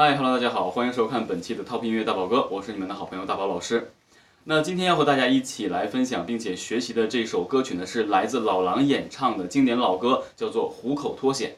嗨，Hello，大家好，欢迎收看本期的 Top 音乐大宝哥，我是你们的好朋友大宝老师。那今天要和大家一起来分享并且学习的这首歌曲呢，是来自老狼演唱的经典老歌，叫做《虎口脱险》。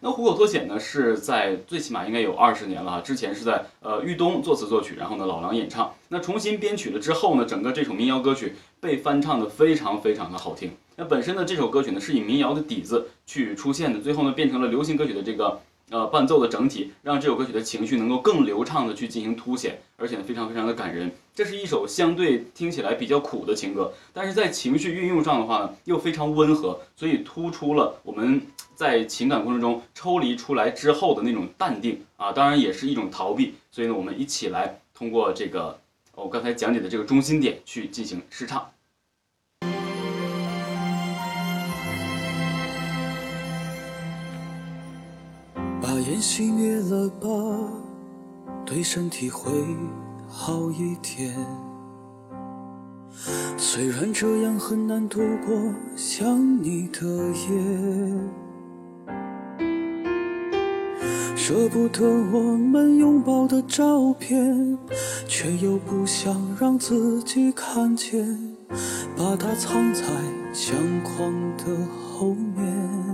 那《虎口脱险》呢，是在最起码应该有二十年了哈，之前是在呃豫东作词作曲，然后呢老狼演唱，那重新编曲了之后呢，整个这首民谣歌曲被翻唱的非常非常的好听。那本身呢这首歌曲呢是以民谣的底子去出现的，最后呢变成了流行歌曲的这个。呃，伴奏的整体让这首歌曲的情绪能够更流畅的去进行凸显，而且呢非常非常的感人。这是一首相对听起来比较苦的情歌，但是在情绪运用上的话呢又非常温和，所以突出了我们在情感过程中抽离出来之后的那种淡定啊，当然也是一种逃避。所以呢，我们一起来通过这个我刚才讲解的这个中心点去进行试唱。烟熄灭了吧，对身体会好一点。虽然这样很难度过想你的夜，舍不得我们拥抱的照片，却又不想让自己看见，把它藏在相框的后面。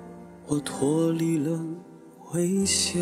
我脱离了危险。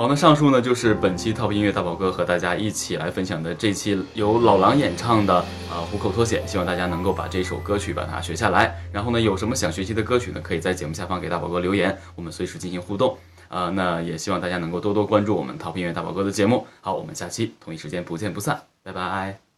好，那上述呢就是本期 TOP 音乐大宝哥和大家一起来分享的这期由老狼演唱的啊《虎口脱险》，希望大家能够把这首歌曲把它学下来。然后呢，有什么想学习的歌曲呢，可以在节目下方给大宝哥留言，我们随时进行互动。啊，那也希望大家能够多多关注我们 TOP 音乐大宝哥的节目。好，我们下期同一时间不见不散，拜拜。